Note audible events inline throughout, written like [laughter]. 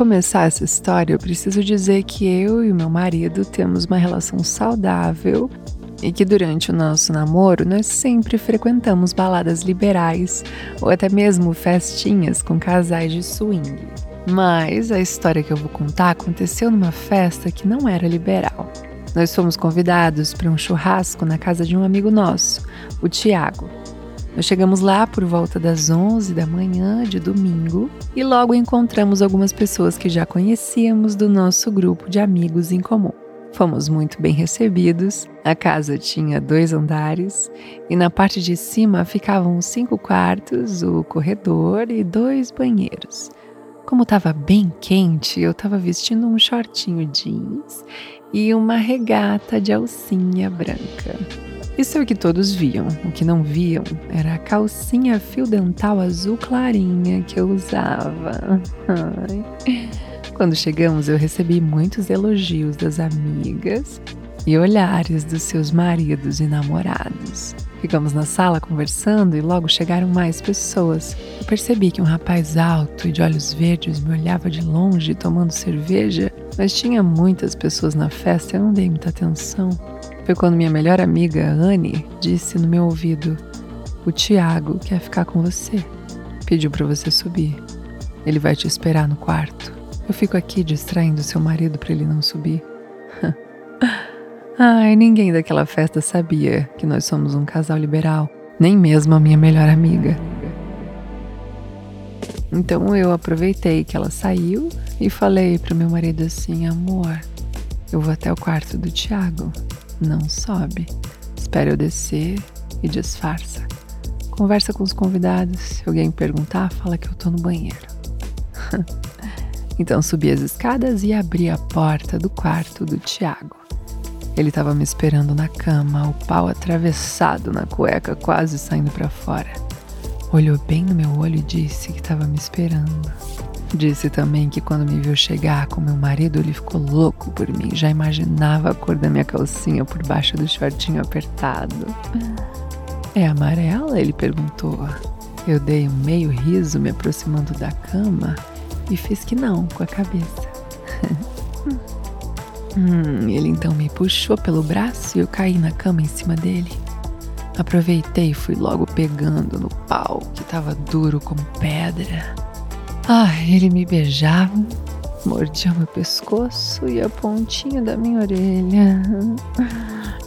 Começar essa história, eu preciso dizer que eu e meu marido temos uma relação saudável e que durante o nosso namoro nós sempre frequentamos baladas liberais ou até mesmo festinhas com casais de swing. Mas a história que eu vou contar aconteceu numa festa que não era liberal. Nós fomos convidados para um churrasco na casa de um amigo nosso, o Tiago. Nós chegamos lá por volta das 11 da manhã de domingo e logo encontramos algumas pessoas que já conhecíamos do nosso grupo de amigos em comum. Fomos muito bem recebidos. A casa tinha dois andares e na parte de cima ficavam cinco quartos, o corredor e dois banheiros. Como estava bem quente, eu estava vestindo um shortinho jeans e uma regata de alcinha branca. Isso é o que todos viam. O que não viam era a calcinha fio dental azul clarinha que eu usava. Ai. Quando chegamos, eu recebi muitos elogios das amigas e olhares dos seus maridos e namorados. Ficamos na sala conversando e logo chegaram mais pessoas. Eu percebi que um rapaz alto e de olhos verdes me olhava de longe tomando cerveja, mas tinha muitas pessoas na festa e eu não dei muita atenção. Foi quando minha melhor amiga, Anne, disse no meu ouvido: O Tiago quer ficar com você. Pediu para você subir. Ele vai te esperar no quarto. Eu fico aqui distraindo seu marido para ele não subir. [laughs] Ai, ninguém daquela festa sabia que nós somos um casal liberal, nem mesmo a minha melhor amiga. Então eu aproveitei que ela saiu e falei para meu marido assim: amor, eu vou até o quarto do Tiago. Não sobe. Espera eu descer e disfarça. Conversa com os convidados. Se alguém perguntar, fala que eu tô no banheiro. [laughs] então subi as escadas e abri a porta do quarto do Tiago. Ele estava me esperando na cama, o pau atravessado na cueca, quase saindo para fora. Olhou bem no meu olho e disse que estava me esperando. Disse também que quando me viu chegar com meu marido, ele ficou louco por mim. Já imaginava a cor da minha calcinha por baixo do shortinho apertado. É amarela? Ele perguntou. Eu dei um meio riso me aproximando da cama e fiz que não com a cabeça. [laughs] hum, ele então me puxou pelo braço e eu caí na cama em cima dele. Aproveitei e fui logo pegando no pau, que estava duro como pedra. Ai, ele me beijava, mordia meu pescoço e a pontinha da minha orelha.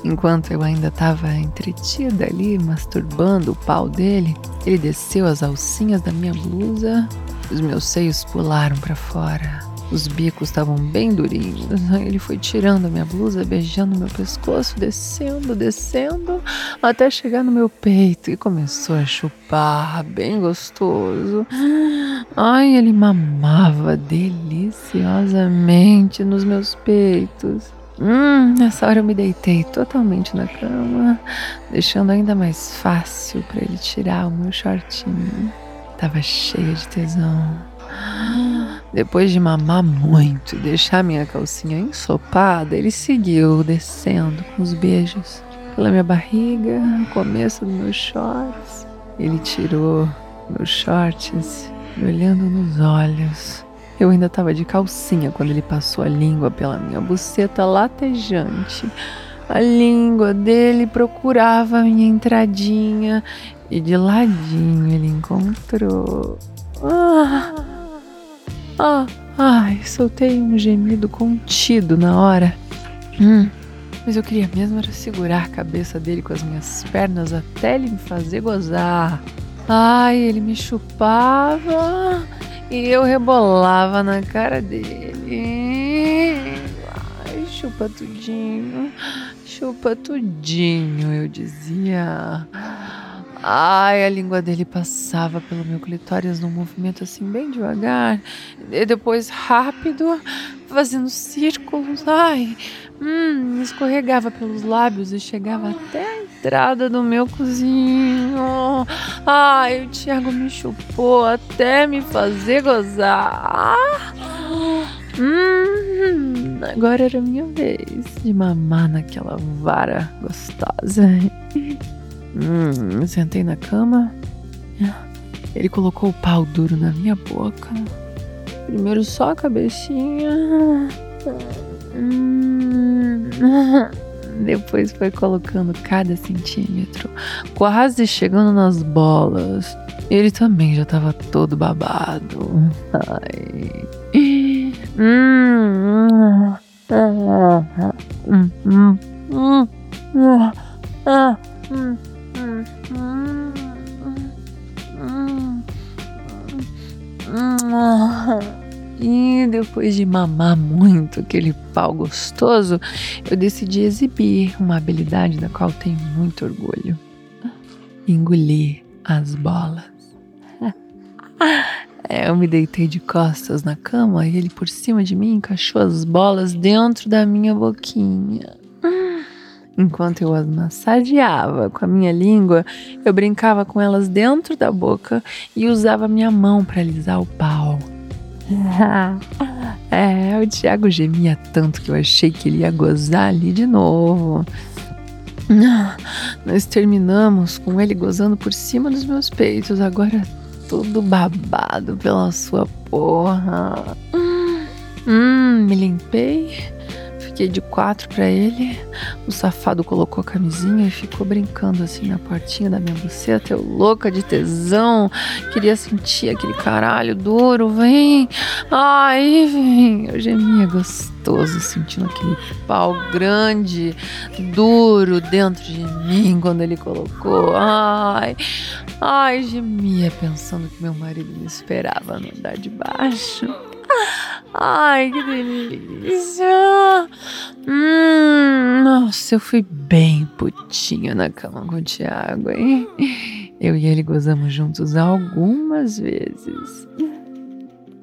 Enquanto eu ainda estava entretida ali, masturbando o pau dele, ele desceu as alcinhas da minha blusa, os meus seios pularam para fora. Os bicos estavam bem durinhos. [laughs] Ele foi tirando a minha blusa, beijando meu pescoço, descendo, descendo, até chegar no meu peito e começou a chupar, bem gostoso. Ai, ele mamava deliciosamente nos meus peitos. Hum, nessa hora eu me deitei totalmente na cama, deixando ainda mais fácil para ele tirar o meu shortinho. Tava cheia de tesão. Depois de mamar muito e deixar minha calcinha ensopada, ele seguiu descendo com os beijos pela minha barriga, no começo dos meus shorts. Ele tirou meus shorts, me olhando nos olhos. Eu ainda estava de calcinha quando ele passou a língua pela minha buceta latejante. A língua dele procurava a minha entradinha e de ladinho ele encontrou. Ah! Ah, ai, soltei um gemido contido na hora. Hum, mas eu queria mesmo era segurar a cabeça dele com as minhas pernas até ele me fazer gozar. Ai, ele me chupava e eu rebolava na cara dele. Ai, chupa tudinho, chupa tudinho, eu dizia. Ai, a língua dele passava pelo meu clitóris num movimento assim bem devagar, e depois rápido, fazendo círculos. Ai, hum, escorregava pelos lábios e chegava até a entrada do meu cozinho. Ai, o Thiago me chupou até me fazer gozar. Hum, agora era minha vez de mamar naquela vara gostosa. [laughs] Hum, sentei na cama. Ele colocou o pau duro na minha boca. Primeiro só a cabecinha. Hum, depois foi colocando cada centímetro, quase chegando nas bolas. Ele também já tava todo babado. Ai. E depois de mamar muito aquele pau gostoso, eu decidi exibir uma habilidade da qual tenho muito orgulho: engolir as bolas. É, eu me deitei de costas na cama e ele por cima de mim encaixou as bolas dentro da minha boquinha. Enquanto eu as massageava com a minha língua, eu brincava com elas dentro da boca e usava minha mão para alisar o pau. [laughs] é, o Tiago gemia tanto que eu achei que ele ia gozar ali de novo. [laughs] Nós terminamos com ele gozando por cima dos meus peitos, agora tudo babado pela sua porra. Hum, me limpei Fiquei de quatro para ele. O safado colocou a camisinha e ficou brincando assim na portinha da minha buceta. Eu louca de tesão. Queria sentir aquele caralho duro. Vem. Ai, vem. Eu gemia gostoso, sentindo aquele pau grande, duro dentro de mim quando ele colocou. Ai. Ai, gemia pensando que meu marido me esperava no andar de baixo. Ai, que delícia! Hum, nossa, eu fui bem putinha na cama com o Thiago, hein? Eu e ele gozamos juntos algumas vezes.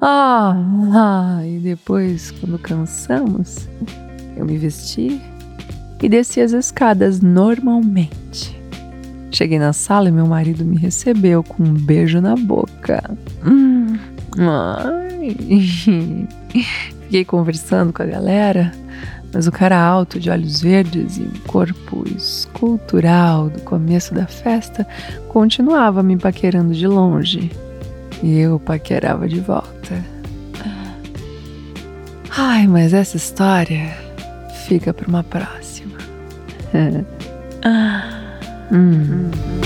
Ah, ah, e depois, quando cansamos, eu me vesti e desci as escadas normalmente. Cheguei na sala e meu marido me recebeu com um beijo na boca. Hum, ai. [laughs] Fiquei conversando com a galera, mas o cara alto de olhos verdes e um corpo escultural do começo da festa continuava me paquerando de longe. E eu paquerava de volta. Ai, mas essa história fica para uma próxima. [laughs] hum.